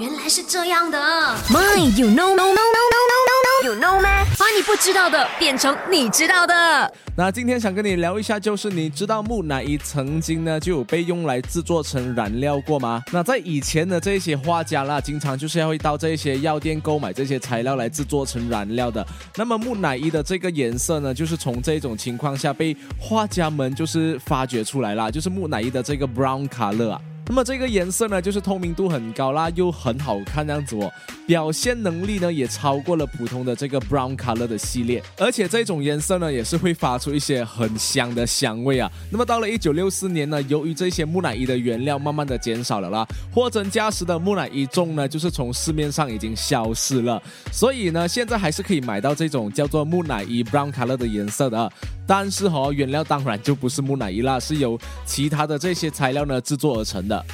原来是这样的。My, you know, no, no, no, no, no, no, you know 吗？把你不知道的变成你知道的。那今天想跟你聊一下，就是你知道木乃伊曾经呢就有被用来制作成燃料过吗？那在以前的这些画家啦，经常就是要会到这些药店购买这些材料来制作成燃料的。那么木乃伊的这个颜色呢，就是从这种情况下被画家们就是发掘出来啦，就是木乃伊的这个 brown color 啊。那么这个颜色呢，就是透明度很高啦，又很好看这样子哦。表现能力呢，也超过了普通的这个 brown color 的系列。而且这种颜色呢，也是会发出一些很香的香味啊。那么到了一九六四年呢，由于这些木乃伊的原料慢慢的减少了啦，货真价实的木乃伊粽呢，就是从市面上已经消失了。所以呢，现在还是可以买到这种叫做木乃伊 brown color 的颜色的。但是哈，原料当然就不是木乃伊啦，是由其他的这些材料呢制作而成的。